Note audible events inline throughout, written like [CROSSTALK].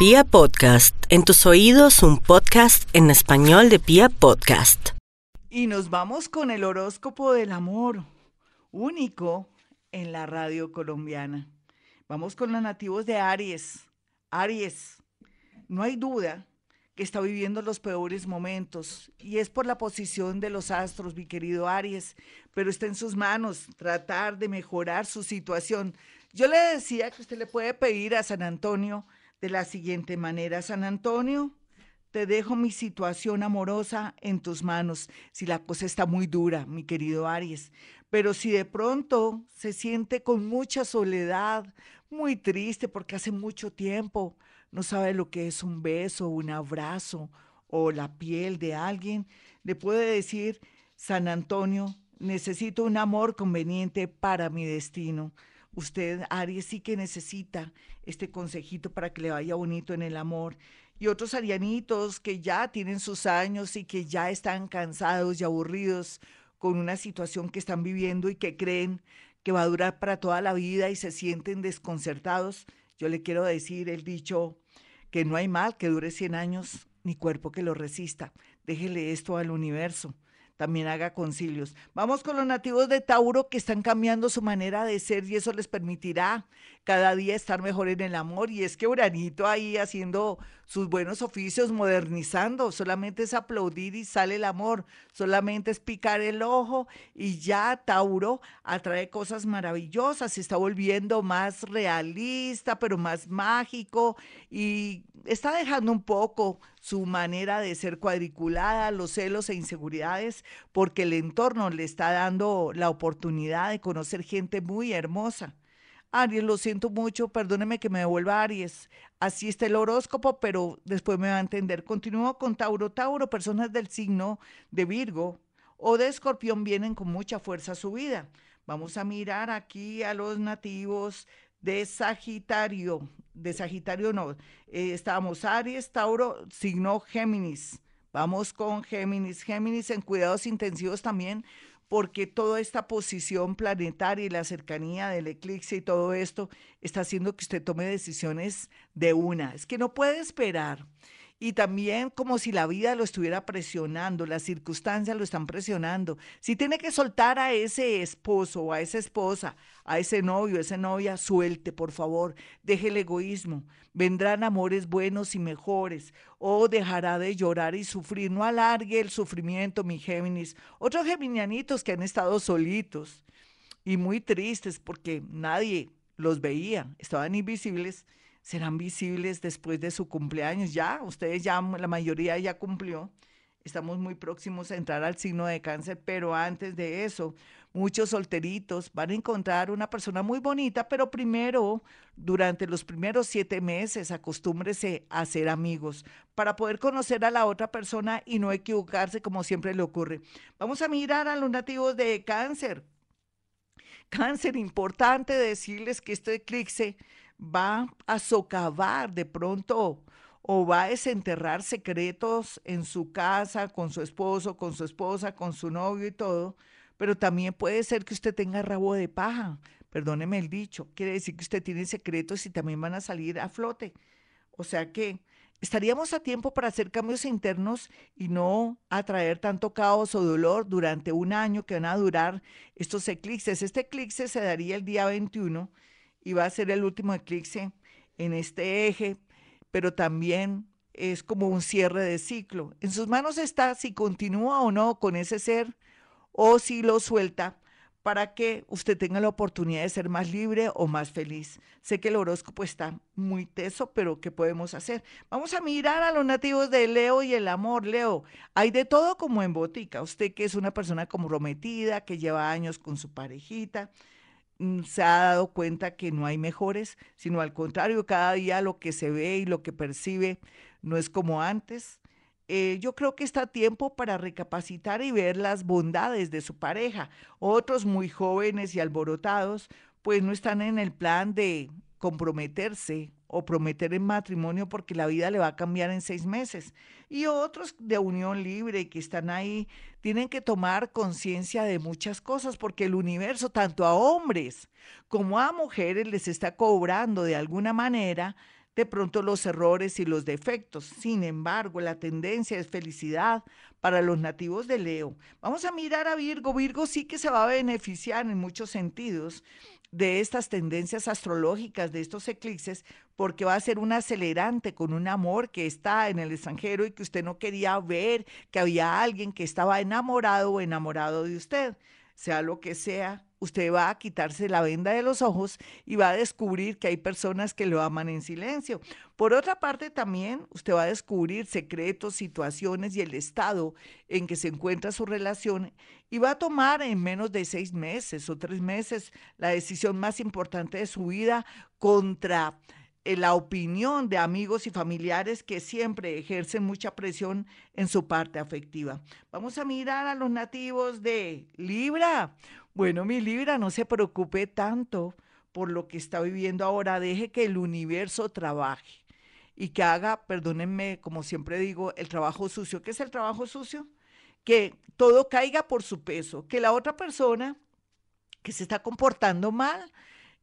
Pia Podcast, en tus oídos un podcast en español de Pia Podcast. Y nos vamos con el horóscopo del amor, único en la radio colombiana. Vamos con los nativos de Aries. Aries, no hay duda que está viviendo los peores momentos y es por la posición de los astros, mi querido Aries, pero está en sus manos tratar de mejorar su situación. Yo le decía que usted le puede pedir a San Antonio de la siguiente manera, San Antonio, te dejo mi situación amorosa en tus manos, si la cosa está muy dura, mi querido Aries, pero si de pronto se siente con mucha soledad, muy triste porque hace mucho tiempo no sabe lo que es un beso, un abrazo o la piel de alguien, le puede decir, San Antonio, necesito un amor conveniente para mi destino. Usted, Aries, sí que necesita este consejito para que le vaya bonito en el amor. Y otros arianitos que ya tienen sus años y que ya están cansados y aburridos con una situación que están viviendo y que creen que va a durar para toda la vida y se sienten desconcertados, yo le quiero decir el dicho que no hay mal que dure 100 años ni cuerpo que lo resista. Déjele esto al universo también haga concilios. Vamos con los nativos de Tauro que están cambiando su manera de ser y eso les permitirá cada día estar mejor en el amor. Y es que Uranito ahí haciendo sus buenos oficios, modernizando, solamente es aplaudir y sale el amor, solamente es picar el ojo y ya Tauro atrae cosas maravillosas, se está volviendo más realista, pero más mágico y está dejando un poco su manera de ser cuadriculada, los celos e inseguridades, porque el entorno le está dando la oportunidad de conocer gente muy hermosa. Aries, lo siento mucho, perdóneme que me devuelva Aries. Así está el horóscopo, pero después me va a entender. Continúo con Tauro. Tauro, personas del signo de Virgo o de Escorpión vienen con mucha fuerza a su vida. Vamos a mirar aquí a los nativos de Sagitario. De Sagitario no. Eh, estamos Aries, Tauro, signo Géminis. Vamos con Géminis. Géminis en cuidados intensivos también porque toda esta posición planetaria y la cercanía del eclipse y todo esto está haciendo que usted tome decisiones de una. Es que no puede esperar y también como si la vida lo estuviera presionando, las circunstancias lo están presionando. Si tiene que soltar a ese esposo o a esa esposa, a ese novio, a esa novia, suelte, por favor, deje el egoísmo. Vendrán amores buenos y mejores, o dejará de llorar y sufrir. No alargue el sufrimiento, mi Géminis. Otros geminianitos que han estado solitos y muy tristes porque nadie los veía, estaban invisibles serán visibles después de su cumpleaños. Ya, ustedes ya, la mayoría ya cumplió. Estamos muy próximos a entrar al signo de cáncer, pero antes de eso, muchos solteritos van a encontrar una persona muy bonita, pero primero, durante los primeros siete meses, acostúmbrese a ser amigos para poder conocer a la otra persona y no equivocarse como siempre le ocurre. Vamos a mirar a los nativos de cáncer. Cáncer, importante decirles que este eclipse va a socavar de pronto o va a desenterrar secretos en su casa, con su esposo, con su esposa, con su novio y todo, pero también puede ser que usted tenga rabo de paja, perdóneme el dicho, quiere decir que usted tiene secretos y también van a salir a flote. O sea que estaríamos a tiempo para hacer cambios internos y no atraer tanto caos o dolor durante un año que van a durar estos eclipses. Este eclipse se daría el día 21 y va a ser el último eclipse en este eje, pero también es como un cierre de ciclo. En sus manos está si continúa o no con ese ser o si lo suelta para que usted tenga la oportunidad de ser más libre o más feliz. Sé que el horóscopo está muy teso, pero ¿qué podemos hacer? Vamos a mirar a los nativos de Leo y el amor. Leo, hay de todo como en botica. Usted que es una persona comprometida, que lleva años con su parejita, se ha dado cuenta que no hay mejores, sino al contrario, cada día lo que se ve y lo que percibe no es como antes. Eh, yo creo que está tiempo para recapacitar y ver las bondades de su pareja. Otros muy jóvenes y alborotados, pues no están en el plan de comprometerse o prometer en matrimonio porque la vida le va a cambiar en seis meses. Y otros de unión libre que están ahí tienen que tomar conciencia de muchas cosas porque el universo, tanto a hombres como a mujeres, les está cobrando de alguna manera de pronto los errores y los defectos. Sin embargo, la tendencia es felicidad para los nativos de Leo. Vamos a mirar a Virgo. Virgo sí que se va a beneficiar en muchos sentidos de estas tendencias astrológicas, de estos eclipses, porque va a ser un acelerante con un amor que está en el extranjero y que usted no quería ver, que había alguien que estaba enamorado o enamorado de usted sea lo que sea, usted va a quitarse la venda de los ojos y va a descubrir que hay personas que lo aman en silencio. Por otra parte, también usted va a descubrir secretos, situaciones y el estado en que se encuentra su relación y va a tomar en menos de seis meses o tres meses la decisión más importante de su vida contra eh, la opinión de amigos y familiares que siempre ejercen mucha presión en su parte afectiva. Vamos a mirar a los nativos de Libra. Bueno, mi Libra, no se preocupe tanto por lo que está viviendo ahora, deje que el universo trabaje y que haga, perdónenme, como siempre digo, el trabajo sucio. ¿Qué es el trabajo sucio? Que todo caiga por su peso, que la otra persona que se está comportando mal,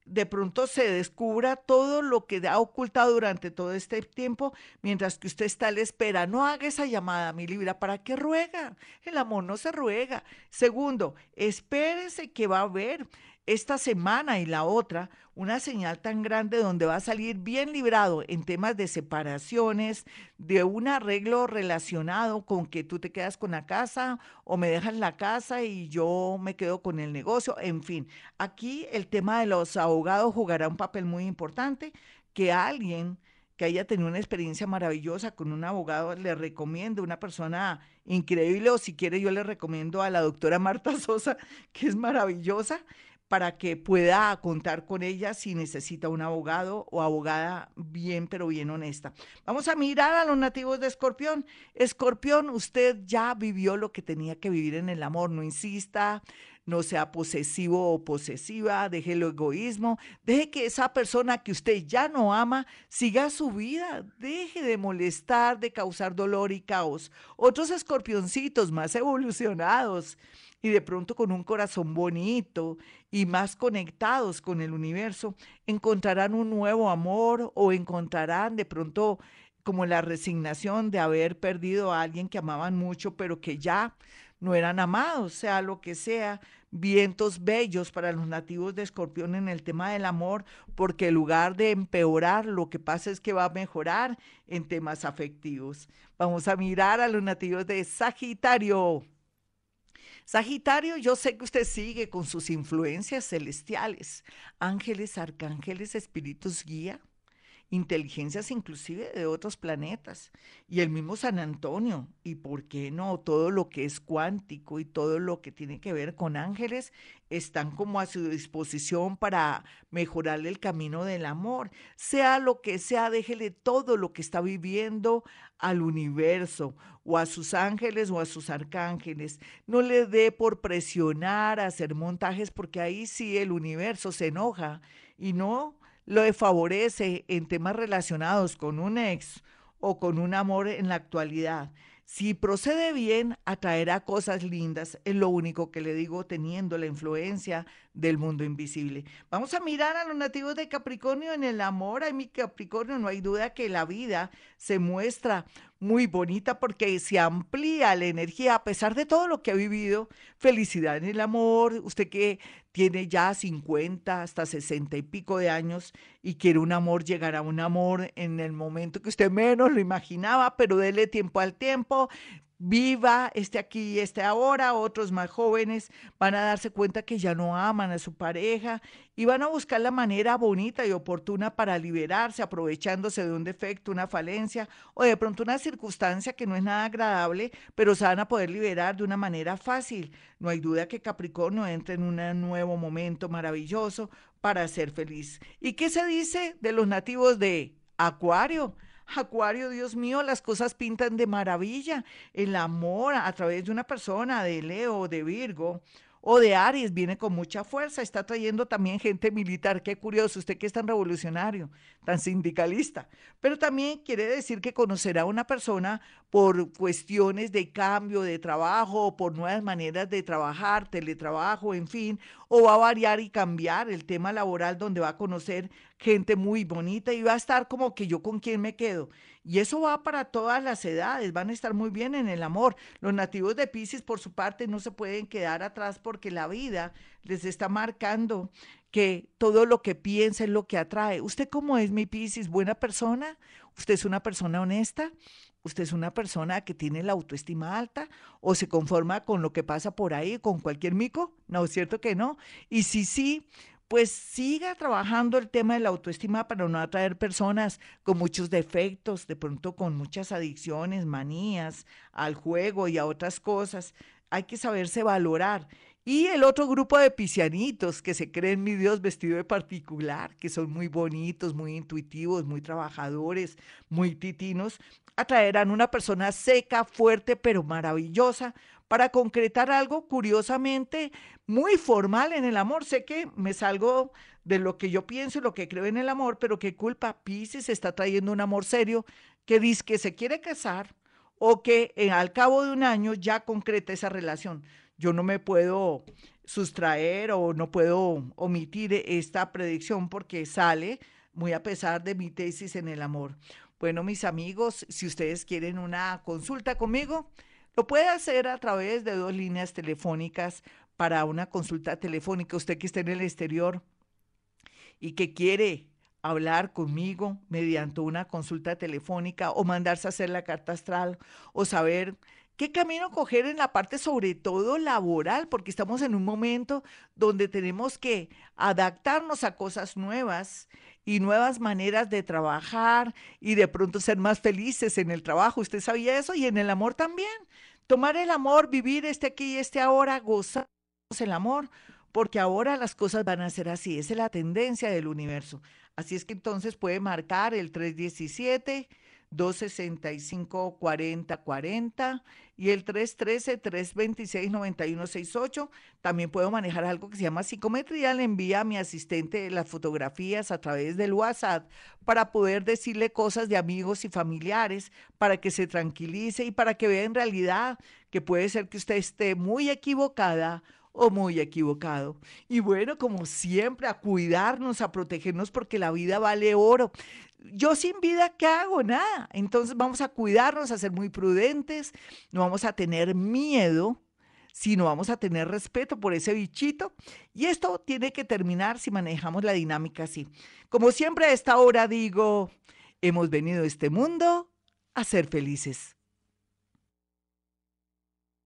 de pronto se descubra todo lo que ha ocultado durante todo este tiempo, mientras que usted está a la espera. No haga esa llamada, mi Libra, ¿para qué ruega? El amor no se ruega. Segundo, espérese que va a haber esta semana y la otra una señal tan grande donde va a salir bien librado en temas de separaciones, de un arreglo relacionado con que tú te quedas con la casa o me dejas la casa y yo me quedo con el negocio, en fin. Aquí el tema de los abogados jugará un papel muy importante, que alguien que haya tenido una experiencia maravillosa con un abogado, le recomiendo una persona increíble o si quiere yo le recomiendo a la doctora Marta [LAUGHS] Sosa, que es maravillosa para que pueda contar con ella si necesita un abogado o abogada bien, pero bien honesta. Vamos a mirar a los nativos de Escorpión. Escorpión, usted ya vivió lo que tenía que vivir en el amor, no insista, no sea posesivo o posesiva, deje el egoísmo, deje que esa persona que usted ya no ama siga su vida, deje de molestar, de causar dolor y caos. Otros escorpioncitos más evolucionados y de pronto con un corazón bonito y más conectados con el universo, encontrarán un nuevo amor o encontrarán de pronto como la resignación de haber perdido a alguien que amaban mucho, pero que ya no eran amados, sea lo que sea, vientos bellos para los nativos de Escorpión en el tema del amor, porque en lugar de empeorar, lo que pasa es que va a mejorar en temas afectivos. Vamos a mirar a los nativos de Sagitario. Sagitario, yo sé que usted sigue con sus influencias celestiales, ángeles, arcángeles, espíritus guía, inteligencias inclusive de otros planetas, y el mismo San Antonio, y por qué no, todo lo que es cuántico y todo lo que tiene que ver con ángeles están como a su disposición para mejorarle el camino del amor. Sea lo que sea, déjele todo lo que está viviendo al universo o a sus ángeles o a sus arcángeles. No le dé por presionar a hacer montajes porque ahí sí el universo se enoja y no lo favorece en temas relacionados con un ex o con un amor en la actualidad. Si procede bien, atraerá cosas lindas, es lo único que le digo teniendo la influencia del mundo invisible. Vamos a mirar a los nativos de Capricornio en el amor. A mi Capricornio no hay duda que la vida se muestra muy bonita porque se amplía la energía a pesar de todo lo que ha vivido. Felicidad en el amor, usted que tiene ya 50 hasta 60 y pico de años y quiere un amor, llegará un amor en el momento que usted menos lo imaginaba, pero dele tiempo al tiempo, viva este aquí y este ahora, otros más jóvenes van a darse cuenta que ya no aman a su pareja y van a buscar la manera bonita y oportuna para liberarse, aprovechándose de un defecto, una falencia o de pronto una circunstancia que no es nada agradable, pero se van a poder liberar de una manera fácil. No hay duda que Capricornio entre en un nuevo momento maravilloso para ser feliz. ¿Y qué se dice de los nativos de Acuario? Acuario, Dios mío, las cosas pintan de maravilla. El amor a través de una persona, de Leo, de Virgo o de Aries, viene con mucha fuerza. Está trayendo también gente militar. Qué curioso, usted que es tan revolucionario, tan sindicalista. Pero también quiere decir que conocerá a una persona por cuestiones de cambio de trabajo, por nuevas maneras de trabajar, teletrabajo, en fin, o va a variar y cambiar el tema laboral donde va a conocer gente muy bonita y va a estar como que yo con quién me quedo. Y eso va para todas las edades, van a estar muy bien en el amor. Los nativos de Pisces, por su parte, no se pueden quedar atrás porque la vida les está marcando que todo lo que piensa es lo que atrae. ¿Usted cómo es, mi Pisces? ¿Buena persona? ¿Usted es una persona honesta? ¿Usted es una persona que tiene la autoestima alta o se conforma con lo que pasa por ahí, con cualquier mico? No, es cierto que no. Y si sí, pues siga trabajando el tema de la autoestima para no atraer personas con muchos defectos, de pronto con muchas adicciones, manías al juego y a otras cosas. Hay que saberse valorar y el otro grupo de piscianitos que se creen mi Dios vestido de particular, que son muy bonitos, muy intuitivos, muy trabajadores, muy titinos, atraerán una persona seca, fuerte, pero maravillosa para concretar algo curiosamente muy formal en el amor. Sé que me salgo de lo que yo pienso y lo que creo en el amor, pero qué culpa, Pisces está trayendo un amor serio que dice que se quiere casar o que eh, al cabo de un año ya concreta esa relación yo no me puedo sustraer o no puedo omitir esta predicción porque sale muy a pesar de mi tesis en el amor. Bueno, mis amigos, si ustedes quieren una consulta conmigo, lo puede hacer a través de dos líneas telefónicas para una consulta telefónica. Usted que está en el exterior y que quiere hablar conmigo mediante una consulta telefónica o mandarse a hacer la carta astral o saber ¿Qué camino coger en la parte sobre todo laboral? Porque estamos en un momento donde tenemos que adaptarnos a cosas nuevas y nuevas maneras de trabajar y de pronto ser más felices en el trabajo. ¿Usted sabía eso? Y en el amor también. Tomar el amor, vivir este aquí y este ahora, gozar el amor, porque ahora las cosas van a ser así. Esa es la tendencia del universo. Así es que entonces puede marcar el 317. 265-4040 y el 313-326-9168. También puedo manejar algo que se llama psicometría. Le envía a mi asistente las fotografías a través del WhatsApp para poder decirle cosas de amigos y familiares, para que se tranquilice y para que vea en realidad que puede ser que usted esté muy equivocada o muy equivocado. Y bueno, como siempre, a cuidarnos, a protegernos porque la vida vale oro. Yo sin vida, ¿qué hago? Nada. Entonces vamos a cuidarnos, a ser muy prudentes, no vamos a tener miedo, sino vamos a tener respeto por ese bichito. Y esto tiene que terminar si manejamos la dinámica así. Como siempre a esta hora digo, hemos venido a este mundo a ser felices.